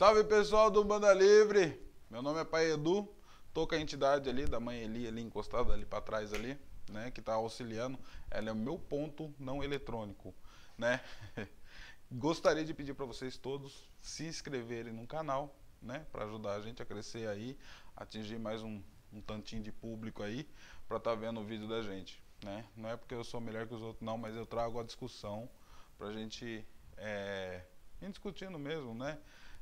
Salve pessoal do Banda Livre! Meu nome é Pai Edu, tô com a entidade ali da mãe Eli ali encostada ali para trás ali, né, que tá auxiliando. Ela é o meu ponto não eletrônico, né? Gostaria de pedir para vocês todos se inscreverem no canal, né, para ajudar a gente a crescer aí, atingir mais um, um tantinho de público aí para estar tá vendo o vídeo da gente, né? Não é porque eu sou melhor que os outros não, mas eu trago a discussão pra gente é, ir discutindo mesmo, né?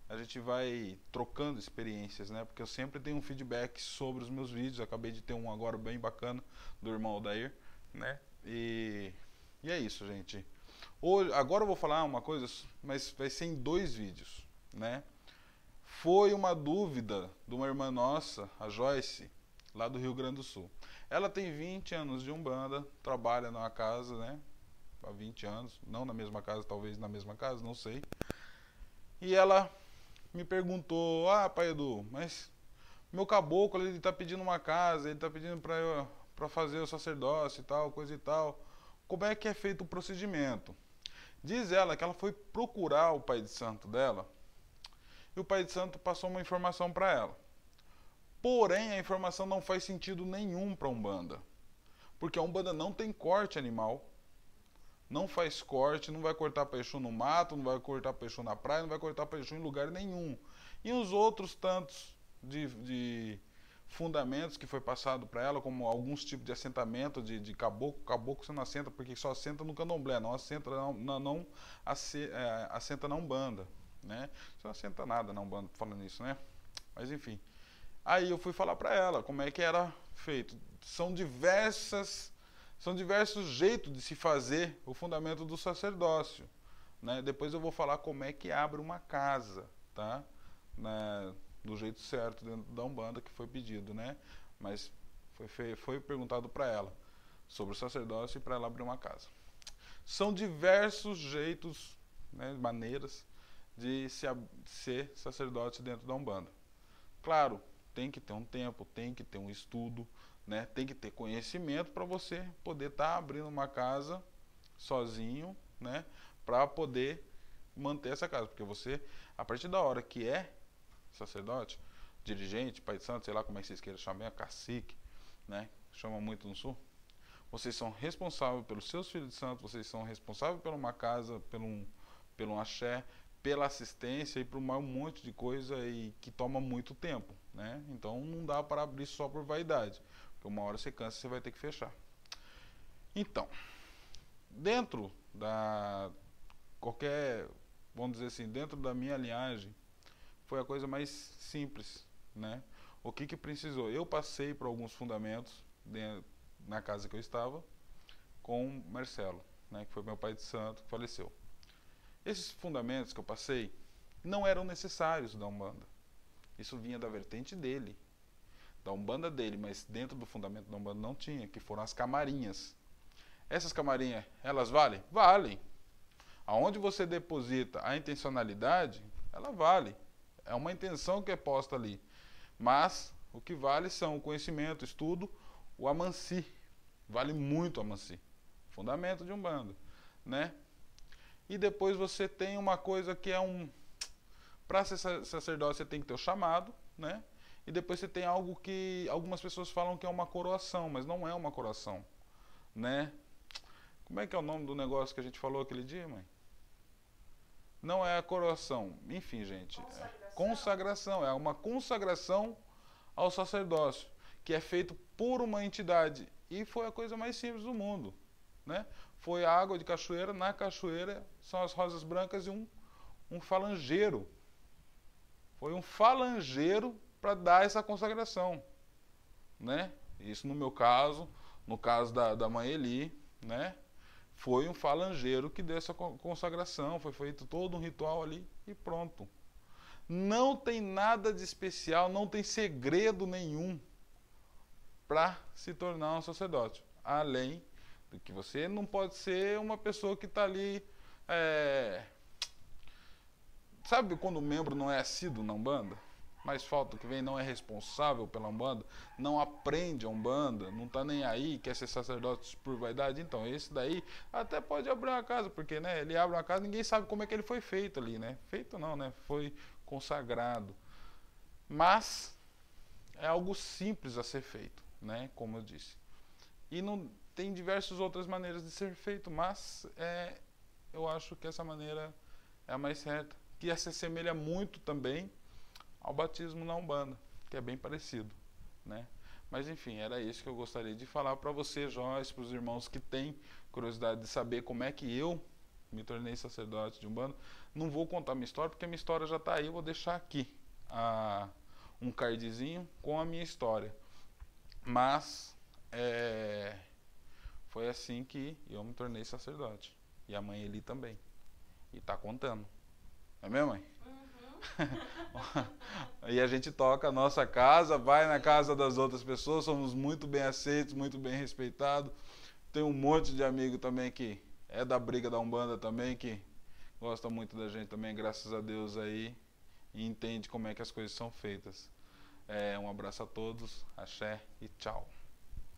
A gente vai trocando experiências, né? Porque eu sempre tenho um feedback sobre os meus vídeos. Acabei de ter um agora bem bacana do irmão Odair, né? E, e é isso, gente. Hoje, agora eu vou falar uma coisa, mas vai ser em dois vídeos, né? Foi uma dúvida de uma irmã nossa, a Joyce, lá do Rio Grande do Sul. Ela tem 20 anos de Umbanda, trabalha numa casa, né? Há 20 anos, não na mesma casa, talvez na mesma casa, não sei. E ela me perguntou: Ah, pai Edu, mas meu caboclo ele está pedindo uma casa, ele está pedindo para fazer o sacerdócio e tal, coisa e tal. Como é que é feito o procedimento? Diz ela que ela foi procurar o pai de santo dela e o pai de santo passou uma informação para ela. Porém, a informação não faz sentido nenhum para a Umbanda. Porque a Umbanda não tem corte animal, não faz corte, não vai cortar peixe no mato, não vai cortar peixe na praia, não vai cortar peixe em lugar nenhum. E os outros tantos de, de fundamentos que foi passado para ela, como alguns tipos de assentamento de, de caboclo, caboclo você não assenta porque só assenta no candomblé, não assenta, não, não é, assenta na Umbanda, né? Você não assenta nada na Umbanda falando isso, né? Mas enfim. Aí eu fui falar para ela como é que era feito. São diversas são diversos jeitos de se fazer o fundamento do sacerdócio. Né? Depois eu vou falar como é que abre uma casa, tá? Né? Do jeito certo dentro da Umbanda que foi pedido, né? Mas foi, foi perguntado para ela sobre o sacerdócio e para ela abrir uma casa. São diversos jeitos, né, maneiras de se, ser sacerdote dentro da Umbanda. Claro, tem que ter um tempo, tem que ter um estudo, né? Tem que ter conhecimento para você poder estar tá abrindo uma casa sozinho, né? Para poder manter essa casa, porque você, a partir da hora que é sacerdote, dirigente, pai de santo, sei lá como é que vocês queiram chamar, cacique, né? Chama muito no sul. Vocês são responsáveis pelos seus filhos de santo, vocês são responsáveis por uma casa, pelo um, pelo um axé, pela assistência e por um monte de coisa e que toma muito tempo, né? Então não dá para abrir só por vaidade. Uma hora você cansa, você vai ter que fechar. Então, dentro da qualquer, vamos dizer assim, dentro da minha linhagem, foi a coisa mais simples, né? O que que precisou? Eu passei por alguns fundamentos dentro, na casa que eu estava com Marcelo, né, que foi meu pai de santo, que faleceu. Esses fundamentos que eu passei não eram necessários da Umbanda. Isso vinha da vertente dele, da Umbanda dele, mas dentro do fundamento da Umbanda não tinha, que foram as camarinhas. Essas camarinhas, elas valem? Valem. Aonde você deposita a intencionalidade, ela vale. É uma intenção que é posta ali. Mas o que vale são o conhecimento, o estudo, o amansi. Vale muito o amansi. Fundamento de Umbanda, né? E depois você tem uma coisa que é um para ser sacerdote você tem que ter o chamado, né? E depois você tem algo que algumas pessoas falam que é uma coroação, mas não é uma coroação, né? Como é que é o nome do negócio que a gente falou aquele dia, mãe? Não é a coroação. Enfim, gente. Consagração. É consagração. É uma consagração ao sacerdócio, que é feito por uma entidade. E foi a coisa mais simples do mundo. Né? Foi a água de cachoeira. Na cachoeira são as rosas brancas e um, um falangeiro. Foi um falangeiro para dar essa consagração, né? Isso no meu caso, no caso da, da mãe Eli, né? Foi um falangeiro que deu essa consagração, foi feito todo um ritual ali e pronto. Não tem nada de especial, não tem segredo nenhum para se tornar um sacerdote, além do que você não pode ser uma pessoa que está ali. É... Sabe quando o membro não é assíduo na Umbanda? Mais falta que vem, não é responsável pela Umbanda, não aprende a Umbanda, não tá nem aí, quer ser sacerdote por vaidade, então esse daí até pode abrir uma casa, porque né, ele abre uma casa, ninguém sabe como é que ele foi feito ali, né? Feito não, né? Foi consagrado. Mas é algo simples a ser feito, né? Como eu disse. E não tem diversas outras maneiras de ser feito, mas é, eu acho que essa maneira é a mais certa, que se assemelha muito também ao batismo na Umbanda, que é bem parecido, né? Mas enfim, era isso que eu gostaria de falar para você, Joyce, para os irmãos que têm curiosidade de saber como é que eu me tornei sacerdote de Umbanda. Não vou contar minha história, porque minha história já está aí, eu vou deixar aqui a, um cardzinho com a minha história. Mas é, foi assim que eu me tornei sacerdote. E a mãe Eli também. E está contando. É mesmo, mãe? e a gente toca a nossa casa, vai na casa das outras pessoas, somos muito bem aceitos, muito bem respeitados. Tem um monte de amigo também que é da briga da Umbanda também, que gosta muito da gente também, graças a Deus aí, e entende como é que as coisas são feitas. É, um abraço a todos, axé e tchau.